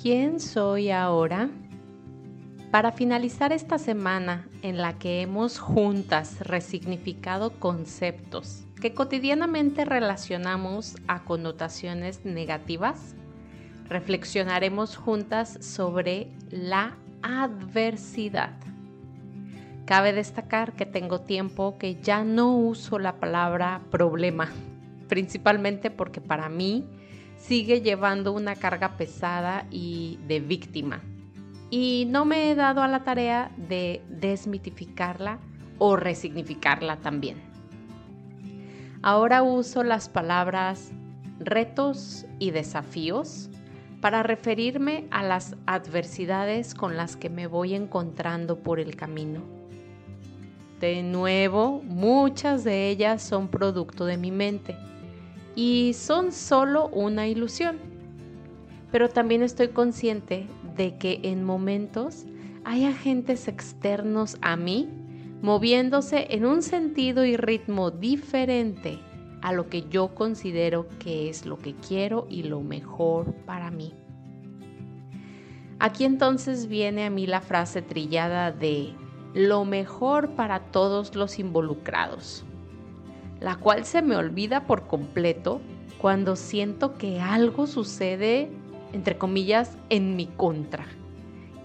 ¿Quién soy ahora? Para finalizar esta semana en la que hemos juntas resignificado conceptos que cotidianamente relacionamos a connotaciones negativas, reflexionaremos juntas sobre la adversidad. Cabe destacar que tengo tiempo que ya no uso la palabra problema, principalmente porque para mí sigue llevando una carga pesada y de víctima. Y no me he dado a la tarea de desmitificarla o resignificarla también. Ahora uso las palabras retos y desafíos para referirme a las adversidades con las que me voy encontrando por el camino. De nuevo, muchas de ellas son producto de mi mente y son solo una ilusión. Pero también estoy consciente de que en momentos hay agentes externos a mí moviéndose en un sentido y ritmo diferente a lo que yo considero que es lo que quiero y lo mejor para mí. Aquí entonces viene a mí la frase trillada de lo mejor para todos los involucrados la cual se me olvida por completo cuando siento que algo sucede, entre comillas, en mi contra.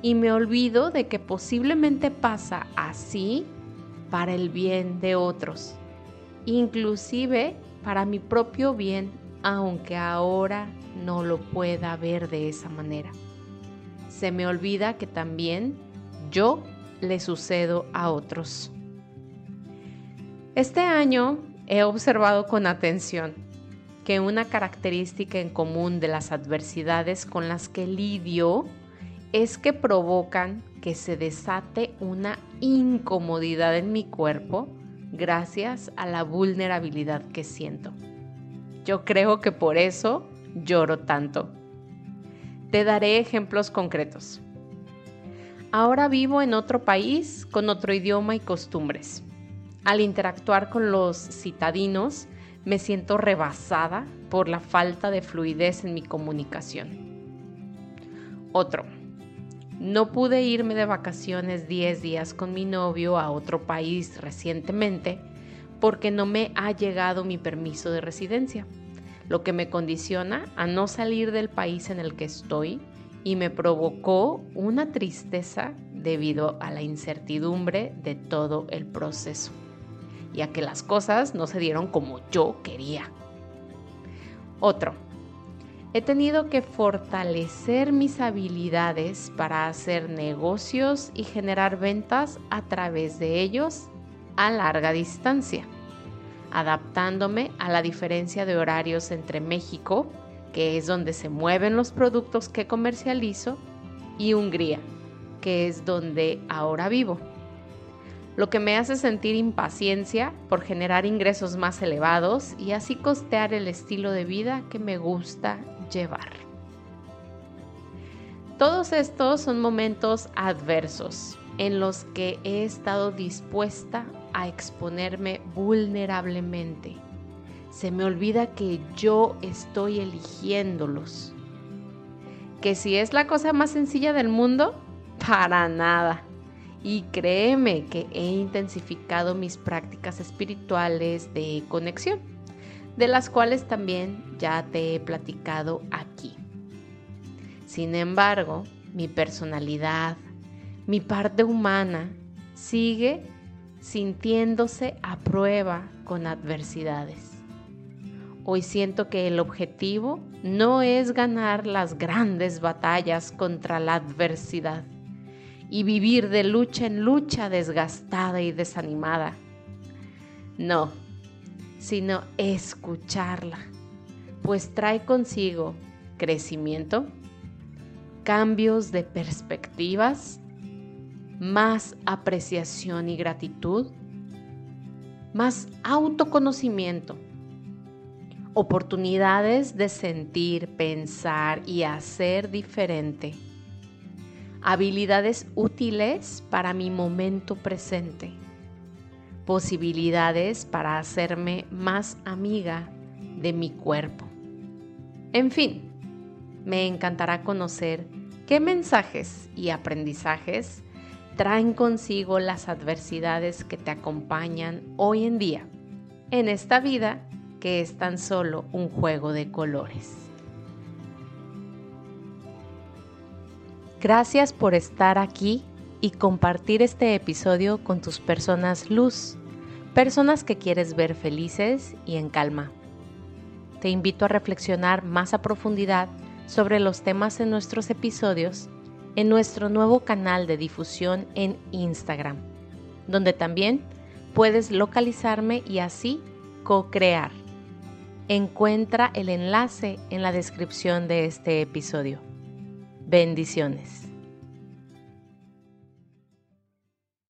Y me olvido de que posiblemente pasa así para el bien de otros, inclusive para mi propio bien, aunque ahora no lo pueda ver de esa manera. Se me olvida que también yo le sucedo a otros. Este año He observado con atención que una característica en común de las adversidades con las que lidio es que provocan que se desate una incomodidad en mi cuerpo gracias a la vulnerabilidad que siento. Yo creo que por eso lloro tanto. Te daré ejemplos concretos. Ahora vivo en otro país con otro idioma y costumbres. Al interactuar con los citadinos, me siento rebasada por la falta de fluidez en mi comunicación. Otro, no pude irme de vacaciones 10 días con mi novio a otro país recientemente porque no me ha llegado mi permiso de residencia, lo que me condiciona a no salir del país en el que estoy y me provocó una tristeza debido a la incertidumbre de todo el proceso y a que las cosas no se dieron como yo quería. Otro, he tenido que fortalecer mis habilidades para hacer negocios y generar ventas a través de ellos a larga distancia, adaptándome a la diferencia de horarios entre México, que es donde se mueven los productos que comercializo, y Hungría, que es donde ahora vivo lo que me hace sentir impaciencia por generar ingresos más elevados y así costear el estilo de vida que me gusta llevar. Todos estos son momentos adversos en los que he estado dispuesta a exponerme vulnerablemente. Se me olvida que yo estoy eligiéndolos. Que si es la cosa más sencilla del mundo, para nada y créeme que he intensificado mis prácticas espirituales de conexión, de las cuales también ya te he platicado aquí. Sin embargo, mi personalidad, mi parte humana, sigue sintiéndose a prueba con adversidades. Hoy siento que el objetivo no es ganar las grandes batallas contra la adversidad, y vivir de lucha en lucha desgastada y desanimada. No, sino escucharla, pues trae consigo crecimiento, cambios de perspectivas, más apreciación y gratitud, más autoconocimiento, oportunidades de sentir, pensar y hacer diferente habilidades útiles para mi momento presente, posibilidades para hacerme más amiga de mi cuerpo. En fin, me encantará conocer ¿Qué mensajes y aprendizajes traen consigo las adversidades que te acompañan hoy en día en esta vida que es tan solo un juego de colores? Gracias por estar aquí y compartir este episodio con tus personas luz, personas que quieres ver felices y en calma. Te invito a reflexionar más a profundidad sobre los temas en nuestros episodios en nuestro nuevo canal de difusión en Instagram, donde también puedes localizarme y así co-crear. Encuentra el enlace en la descripción de este episodio. Bendiciones.